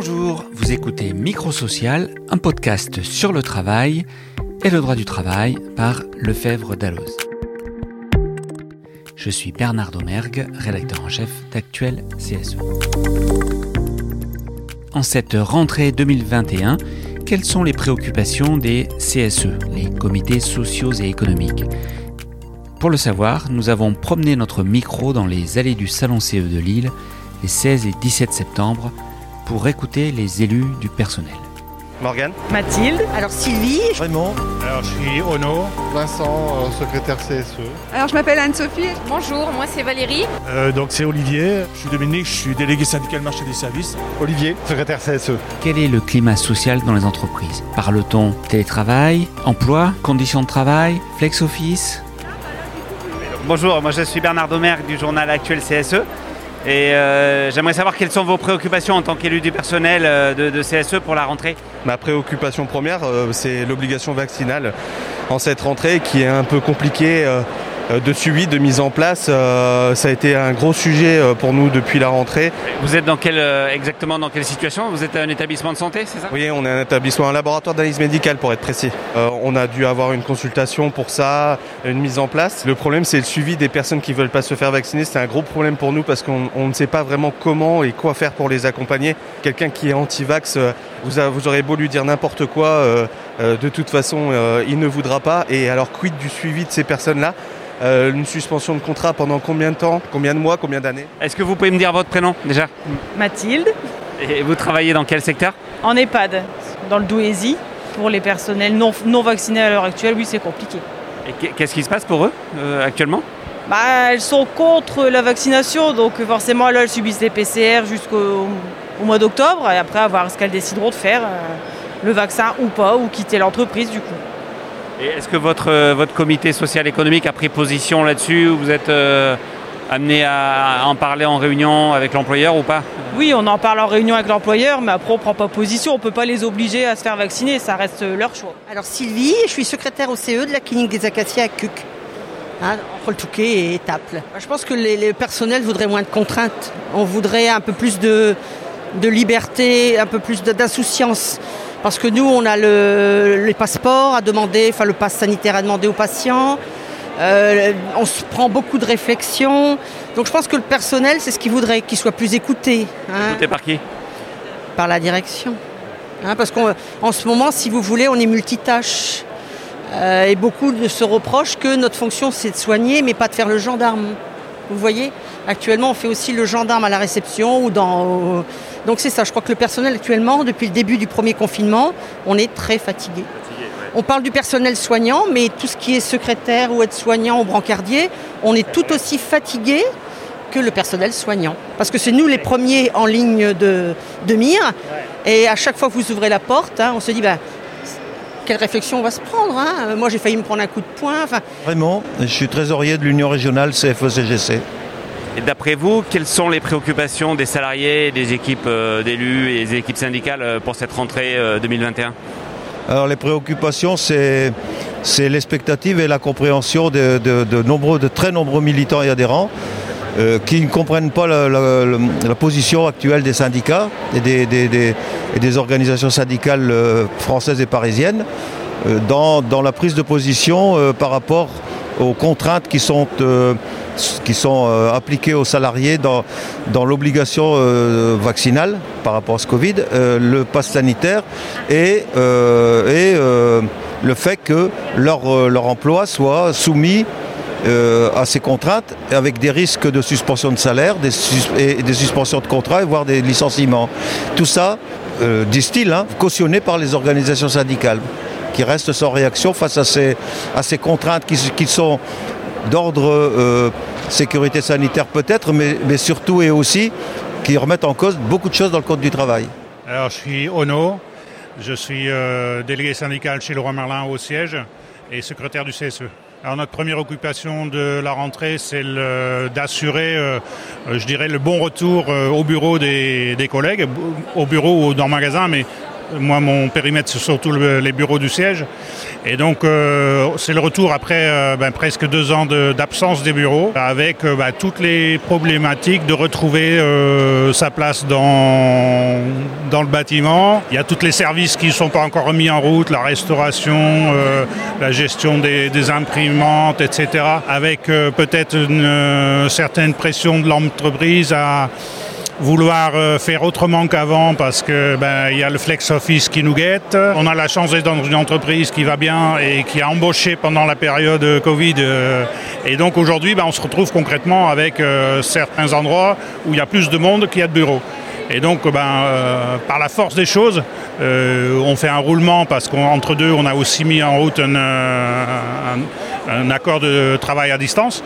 Bonjour, vous écoutez Microsocial, un podcast sur le travail et le droit du travail par Lefebvre Dalloz. Je suis Bernard Domergue, rédacteur en chef d'Actuel CSE. En cette rentrée 2021, quelles sont les préoccupations des CSE, les comités sociaux et économiques? Pour le savoir, nous avons promené notre micro dans les allées du Salon CE de Lille les 16 et 17 septembre pour écouter les élus du personnel. Morgane Mathilde. Alors Sylvie. Raymond. Alors je suis Ono. Vincent, euh, secrétaire CSE. Alors je m'appelle Anne-Sophie. Bonjour, moi c'est Valérie. Euh, donc c'est Olivier. Je suis Dominique, je suis délégué syndical marché des services. Olivier, secrétaire CSE. Quel est le climat social dans les entreprises? Parle-t-on télétravail, emploi, conditions de travail, flex office? Bonjour, moi je suis Bernard Domergue du journal Actuel CSE. Et euh, j'aimerais savoir quelles sont vos préoccupations en tant qu'élu du personnel euh, de, CSE pour la rentrée. Ma préoccupation première, euh, c'est l'obligation vaccinale en cette rentrée qui est un peu compliquée de suivi, de mise en place. ça a été un gros sujet pour nous depuis la rentrée. Vous êtes dans quelle, exactement dans quelle situation? Vous êtes un établissement de santé, c'est ça? Oui, on est un établissement, un laboratoire d'analyse médicale pour être précis. on a dû avoir une consultation pour ça, une mise en place. Le problème, c'est le suivi des personnes qui ne veulent pas se faire vacciner. C'est un gros problème pour nous parce qu'on ne sait pas vraiment comment et quoi faire pour les accompagner. Quelqu'un qui est anti-vax, vous, a, vous aurez beau lui dire n'importe quoi, euh, euh, de toute façon, euh, il ne voudra pas. Et alors, quid du suivi de ces personnes-là? Euh, une suspension de contrat pendant combien de temps Combien de mois Combien d'années Est-ce que vous pouvez me dire votre prénom déjà? Mathilde. Et vous travaillez dans quel secteur? En EHPAD, dans le Douaisis. Pour les personnels non, non vaccinés à l'heure actuelle, oui, c'est compliqué. Et qu'est-ce qui se passe pour eux euh, actuellement? Bah, Elles sont contre la vaccination, donc forcément, là, elles subissent des PCR jusqu'au au mois d'octobre, et après, à voir ce qu'elles décideront de faire, euh, le vaccin ou pas, ou quitter l'entreprise du coup. Et est-ce que votre, euh, votre comité social économique a pris position là-dessus Vous êtes euh, amené à en parler en réunion avec l'employeur ou pas? Oui, on en parle en réunion avec l'employeur, mais après on ne prend pas position. On ne peut pas les obliger à se faire vacciner, ça reste leur choix. Alors Sylvie, je suis secrétaire au CE de la clinique des Acacias à Cuc, hein, entre le Touquet et Étaples. Je pense que les, les personnels voudraient moins de contraintes. On voudrait un peu plus de, de liberté, un peu plus d'insouciance. Parce que nous, on a le, les passeports à demander, enfin le pass sanitaire à demander aux patients. Euh, on se prend beaucoup de réflexions. Donc je pense que le personnel, c'est ce qu'il voudrait, qu'il soit plus écouté. Hein. Écouté par qui? Par la direction. Hein, parce qu'en ce moment, si vous voulez, on est multitâche. Euh, et beaucoup se reprochent que notre fonction, c'est de soigner, mais pas de faire le gendarme. Vous voyez? Actuellement, on fait aussi le gendarme à la réception ou dans. Donc c'est ça, je crois que le personnel actuellement, depuis le début du premier confinement, on est très fatigué. On parle du personnel soignant, mais tout ce qui est secrétaire ou aide-soignant ou brancardier, on est tout aussi fatigué que le personnel soignant. Parce que c'est nous les premiers en ligne de, de mire. Et à chaque fois que vous ouvrez la porte, hein, on se dit, bah, quelle réflexion on va se prendre hein Moi, j'ai failli me prendre un coup de poing. Vraiment, je suis trésorier de l'Union régionale CFE-CGC. Et d'après vous, quelles sont les préoccupations des salariés, des équipes euh, d'élus et des équipes syndicales euh, pour cette rentrée euh, 2021 Alors les préoccupations, c'est c'est l'expectative et la compréhension de, de, nombreux, de très nombreux militants et adhérents euh, qui ne comprennent pas la, position actuelle des syndicats et des, des, des, organisations syndicales euh, françaises et parisiennes euh, dans, dans, la prise de position euh, par rapport aux contraintes qui sont qui sont euh, appliquées aux salariés dans, dans l'obligation euh, vaccinale par rapport à ce Covid, euh, le pass sanitaire et, et le fait que leur, leur emploi soit soumis euh, à ces contraintes avec des risques de suspension de salaire des et des suspensions de contrat voire des licenciements. Tout ça, euh, disent-ils, hein, cautionné par les organisations syndicales qui restent sans réaction face à ces, à ces contraintes qui, sont d'ordre euh, sécurité sanitaire peut-être, mais, mais, surtout et aussi qui remettent en cause beaucoup de choses dans le code du travail. Alors je suis Ono, je suis euh, délégué syndical chez Leroy Merlin au siège et secrétaire du CSE. Alors notre première occupation de la rentrée, c'est d'assurer, euh, je dirais, le bon retour au bureau des, des collègues, au bureau ou dans le magasin, mais Moi, mon périmètre, c'est surtout le- les bureaux du siège. Et donc, euh, c'est le retour après euh, ben, presque deux ans d'absence des bureaux, avec euh, ben, toutes les problématiques de retrouver sa place dans, dans le bâtiment. Il y a tous les services qui ne sont pas encore remis en route, la restauration, la gestion des, imprimantes, etc. Avec peut-être une certaine pression de l'entreprise à vouloir euh, faire autrement qu'avant parce que ben il y a le flex office qui nous guette. On a la chance d'être dans une entreprise qui va bien et qui a embauché pendant la période euh, Covid. euh, et donc aujourd'hui, ben, on se retrouve concrètement avec certains endroits où il y a plus de monde qu'il y a de bureaux. Et donc, ben, par la force des choses, on fait un roulement parce qu'entre deux, on a aussi mis en route un accord de travail à distance.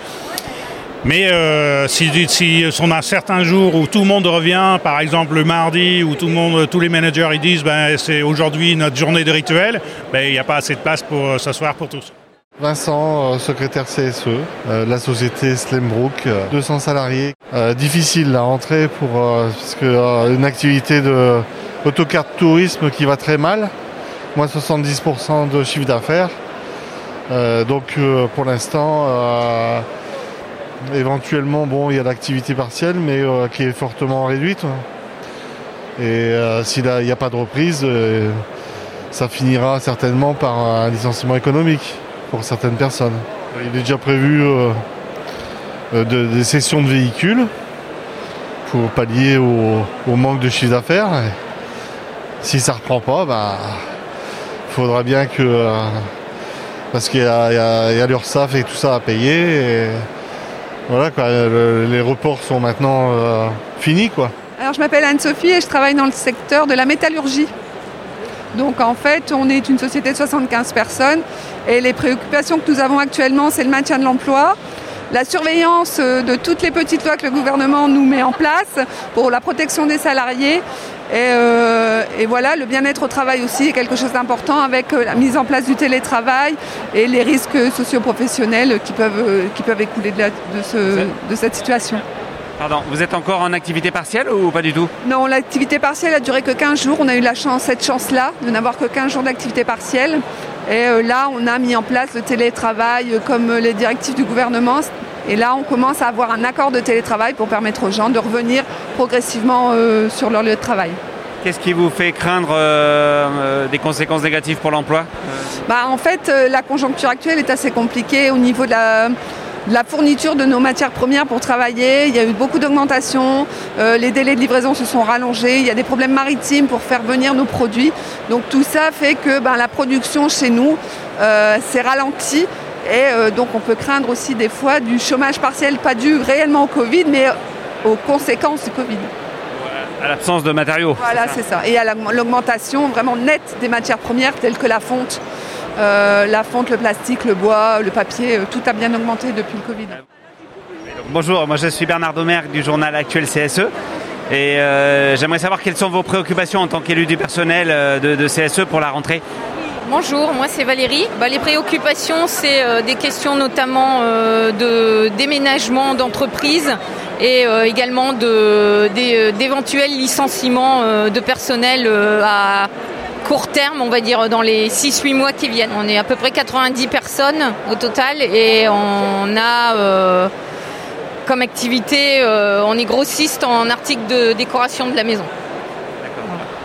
Mais euh, si, si on a certains jours où tout le monde revient, par exemple le mardi, où tout le monde, tous les managers ils disent ben, c'est aujourd'hui notre journée de rituel, ben, il n'y a pas assez de place pour euh, s'asseoir pour tous. Vincent, euh, secrétaire CSE, euh, la société Slembrook, euh, 200 salariés. Difficile la rentrée pour parce que une activité de tourisme qui va très mal, moins 70% de chiffre d'affaires. Donc pour l'instant, éventuellement, bon, il y a l'activité partielle, mais euh, qui est fortement réduite. Et euh, s'il n'y a pas de reprise, euh, ça finira certainement par un licenciement économique pour certaines personnes. Il est déjà prévu de- des sessions de véhicules pour pallier au, manque de chiffre d'affaires. Si ça reprend pas, bah, il faudra bien que... parce qu'il y a, a- l'URSSAF et tout ça à payer. Voilà, quoi, le- les reports sont maintenant euh, finis. Alors je m'appelle Anne-Sophie et je travaille dans le secteur de la métallurgie. Donc en fait, on est une société de 75 personnes et les préoccupations que nous avons actuellement, c'est le maintien de l'emploi, la surveillance euh, de toutes les petites lois que le gouvernement nous met en place pour la protection des salariés. Et, euh, et voilà, le bien-être au travail aussi est quelque chose d'important avec euh, la mise en place du télétravail et les risques socio-professionnels qui peuvent, euh, qui peuvent écouler de, la- de ce- de cette situation. Pardon, vous êtes encore en activité partielle ou pas du tout? Non, l'activité partielle a duré que 15 jours. On a eu la chance, cette chance-là de n'avoir que 15 jours d'activité partielle. Et là, on a mis en place le télétravail comme les directives du gouvernement. Et là, on commence à avoir un accord de télétravail pour permettre aux gens de revenir progressivement euh, sur leur lieu de travail. Qu'est-ce qui vous fait craindre euh, euh, des conséquences négatives pour l'emploi Bah, en fait, euh, la conjoncture actuelle est assez compliquée au niveau de la, de la fourniture de nos matières premières pour travailler. Il y a eu beaucoup d'augmentation, euh, les délais de livraison se sont rallongés, il y a des problèmes maritimes pour faire venir nos produits. Donc tout ça fait que ben, la production chez nous s'est ralentie. Et donc on peut craindre aussi des fois du chômage partiel, pas dû réellement au Covid, mais aux conséquences du Covid. À l'absence de matériaux. Voilà, c'est ça. Et à la- l'augmentation vraiment nette des matières premières telles que la fonte. Euh, la fonte, le plastique, le bois, le papier, euh, tout a bien augmenté depuis le Covid. Bonjour, moi je suis Bernard Domergue du journal actuel CSE. Et euh, j'aimerais savoir quelles sont vos préoccupations en tant qu'élu du personnel de, de CSE pour la rentrée. Bonjour, moi c'est Valérie. Bah, les préoccupations, c'est euh, des questions notamment euh, de déménagement d'entreprise et euh, également euh, d'éventuels licenciements euh, de personnel à court terme, on va dire dans les 6-8 mois qui viennent. On est à peu près 90 personnes au total et on a euh, comme activité, euh, on est grossiste en articles de décoration de la maison.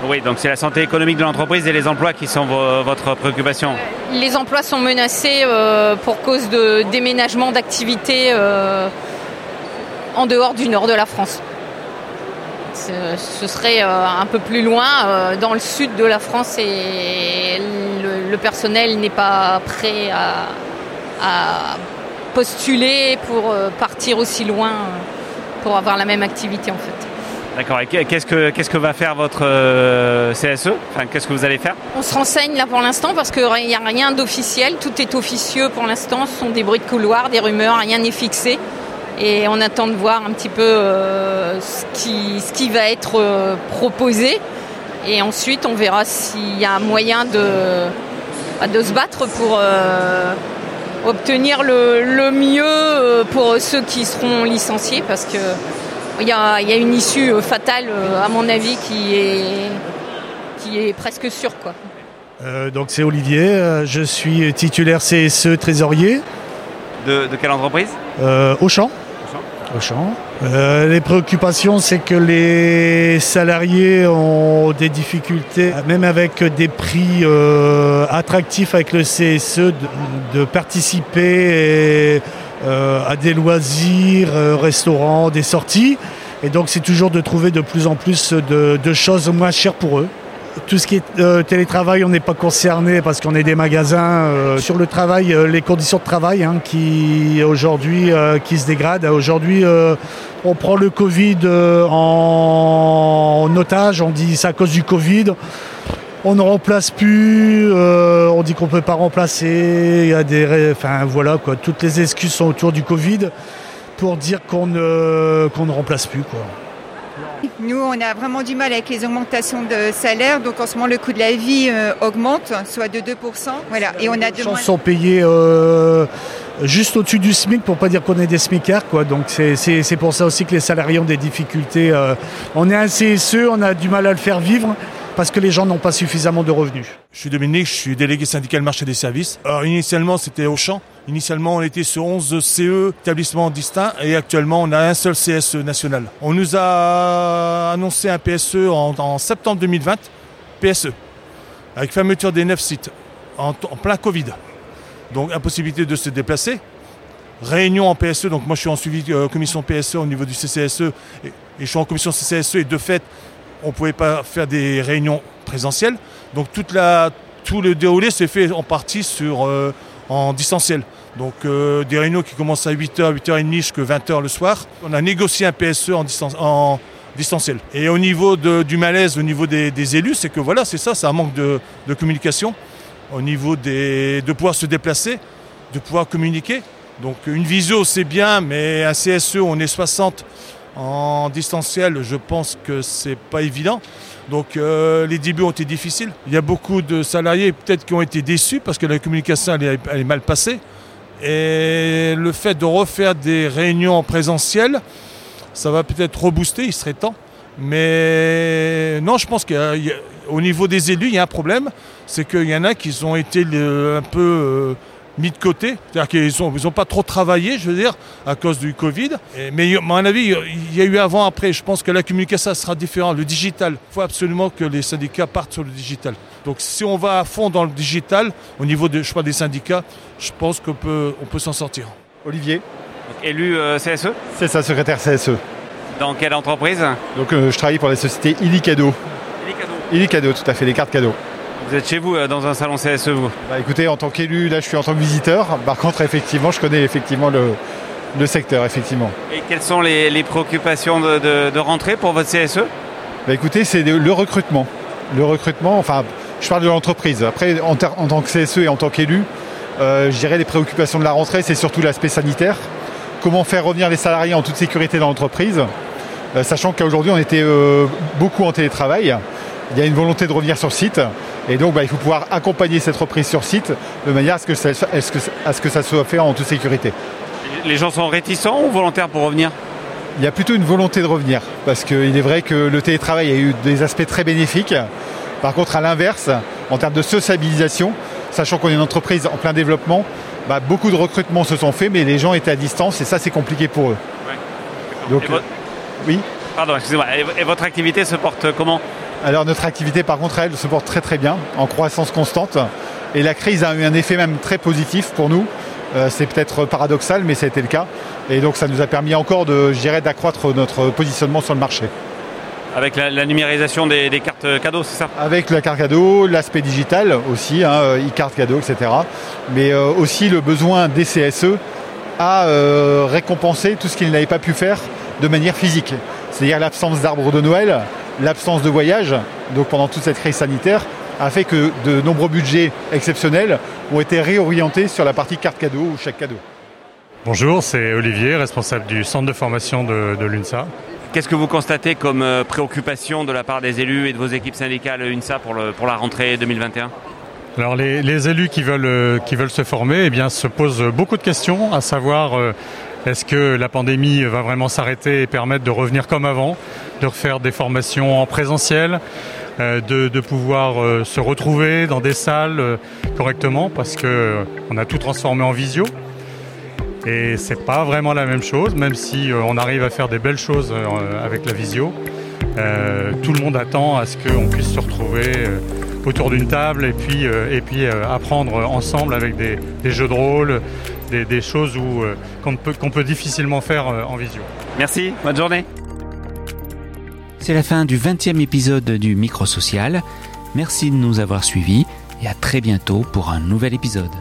Oui, donc c'est la santé économique de l'entreprise et les emplois qui sont vo- votre préoccupation. Les emplois sont menacés euh, pour cause de déménagement d'activités en dehors du nord de la France. Ce serait euh, un peu plus loin, euh, dans le sud de la France, et le, le personnel n'est pas prêt à, à postuler pour euh, partir aussi loin pour avoir la même activité en fait. D'accord, et qu'est-ce que, qu'est-ce que va faire votre CSE Enfin, qu'est-ce que vous allez faire? On se renseigne là pour l'instant parce qu'il n'y a rien d'officiel, tout est officieux pour l'instant, ce sont des bruits de couloir, des rumeurs, rien n'est fixé. Et on attend de voir un petit peu euh, ce, qui, ce qui va être euh, proposé. Et ensuite, on verra s'il y a moyen de, bah, de se battre pour euh, obtenir le, le mieux pour ceux qui seront licenciés parce que il y a, il y a une issue fatale, à mon avis, qui est, qui est presque sûr. Quoi. Euh, donc c'est Olivier, je suis titulaire CSE trésorier. De, quelle entreprise? Euh, Auchan. Euh, les préoccupations, c'est que les salariés ont des difficultés, même avec des prix attractifs avec le CSE, de, participer à des loisirs, restaurants, des sorties. Et donc c'est toujours de trouver de plus en plus de choses moins chères pour eux. Tout ce qui est euh, télétravail, on n'est pas concerné parce qu'on est des magasins euh, sur le travail, euh, les conditions de travail hein, qui aujourd'hui qui se dégradent. Aujourd'hui, on prend le Covid en... otage, on dit c'est à cause du Covid. On ne remplace plus, on dit qu'on ne peut pas remplacer. Il y a des, enfin voilà quoi, toutes les excuses sont autour du Covid pour dire qu'on ne, ne remplace plus quoi. Nous, on a vraiment du mal avec les augmentations de salaire. Donc en ce moment, le coût de la vie euh, augmente, soit de 2%. Voilà. Et on a moins... sont payés juste au-dessus du SMIC, pour pas dire qu'on est des SMICards. Quoi. Donc c'est pour ça aussi que les salariés ont des difficultés. Euh. On est un CSE, on a du mal à le faire vivre parce que les gens n'ont pas suffisamment de revenus. Je suis Dominique, je suis délégué syndical marché des services. Alors initialement c'était Auchan. Initialement on était sur 11 CE établissements distincts et actuellement on a un seul CSE national. On nous a annoncé un PSE en, septembre 2020, PSE, avec fermeture des 9 sites en, plein Covid. Donc impossibilité de se déplacer. Réunion en PSE, donc moi je suis en suivi euh, commission PSE au niveau du CCSE et, et je suis en commission CCSE et de fait on ne pouvait pas faire des réunions présentielles. Donc tout le déroulé s'est fait en partie euh, en distanciel. Donc euh, des réunions qui commencent à 8h, 8h30 jusqu'à 20h le soir. On a négocié un PSE en, en distanciel. Et au niveau du malaise, au niveau des, élus, c'est que voilà, c'est ça, c'est un manque de, communication. Au niveau des, de pouvoir se déplacer, de pouvoir communiquer. Donc une visio c'est bien, mais un CSE, on est 60 en distanciel, je pense que c'est pas évident. Donc euh, les débuts ont été difficiles. Il y a beaucoup de salariés peut-être qui ont été déçus parce que la communication elle est, mal passée. Et le fait de refaire des réunions en présentiel, ça va peut-être rebooster, il serait temps. Mais non, je pense qu'au niveau des élus, il y a un problème. C'est qu'il y en a qui ont été un peu euh, mis de côté. C'est-à-dire qu'ils n'ont ils ont pas trop travaillé, je veux dire, à cause du Covid. mais à mon avis, il y a eu avant, après. Je pense que la communication sera différente. Le digital, il faut absolument que les syndicats partent sur le digital. Donc si on va à fond dans le digital, au niveau de, je des syndicats, je pense qu'on peut, on peut s'en sortir. Olivier. élu euh, CSE C'est ça, secrétaire CSE. Dans quelle entreprise? Donc euh, je travaille pour la société Illicado. Illicado Illicado, tout à fait, les cartes cadeaux. Vous êtes chez vous euh, dans un salon CSE vous? Bah, Écoutez, en tant qu'élu, là je suis en tant que visiteur. Par contre, effectivement, je connais effectivement le, secteur, effectivement. Et quelles sont les, préoccupations de, rentrée pour votre CSE bah, Écoutez, c'est le recrutement. Le recrutement, enfin, je parle de l'entreprise. Après, en, tant que CSE et en tant qu'élu, euh, je dirais les préoccupations de la rentrée, c'est surtout l'aspect sanitaire. Comment faire revenir les salariés en toute sécurité dans l'entreprise, euh, sachant qu'aujourd'hui on était beaucoup en télétravail il y a une volonté de revenir sur site. Et donc, bah, il faut pouvoir accompagner cette reprise sur site de manière à ce que ça, à ce que ça soit fait en toute sécurité. Les gens sont réticents ou volontaires pour revenir? Il y a plutôt une volonté de revenir, parce qu'il est vrai que le télétravail a eu des aspects très bénéfiques. Par contre, à l'inverse, en termes de sociabilisation, sachant qu'on est une entreprise en plein développement, bah, beaucoup de recrutements se sont faits, mais les gens étaient à distance et ça, c'est compliqué pour eux. Donc, oui Pardon, excusez-moi. Et votre activité se porte comment? Alors notre activité par contre elle se porte très très bien, en croissance constante. Et la crise a eu un effet même très positif pour nous. Euh, c'est peut-être paradoxal mais ça a été le cas. Et donc ça nous a permis encore de, d'accroître notre positionnement sur le marché. Avec la, numérisation des, cartes cadeaux, c'est ça? Avec la carte cadeau, l'aspect digital aussi, hein, e-carte cadeau, etc. Mais euh, aussi le besoin des CSE à euh, récompenser tout ce qu'ils n'avaient pas pu faire de manière physique. C'est-à-dire l'absence d'arbres de Noël, l'absence de voyage, donc pendant toute cette crise sanitaire, a fait que de nombreux budgets exceptionnels ont été réorientés sur la partie carte cadeau ou chèque cadeau. Bonjour, c'est Olivier, responsable du centre de formation de, l'UNSA. Qu'est-ce que vous constatez comme euh, préoccupation de la part des élus et de vos équipes syndicales UNSA pour, pour la rentrée 2021 alors les, élus qui veulent, euh, qui veulent se former eh bien, se posent beaucoup de questions, à savoir euh, est-ce que la pandémie va vraiment s'arrêter et permettre de revenir comme avant? De refaire des formations en présentiel, de, de, pouvoir se retrouver dans des salles correctement parce que on a tout transformé en visio. Et c'est pas vraiment la même chose, même si on arrive à faire des belles choses avec la visio. tout le monde attend à ce qu'on puisse se retrouver autour d'une table et puis, et puis apprendre ensemble avec des, jeux de rôle, des, choses euh, qu'on peut, peut, difficilement faire euh, en visio. Merci, bonne journée. C'est la fin du 20e épisode du Micro Social. Merci de nous avoir suivis et à très bientôt pour un nouvel épisode.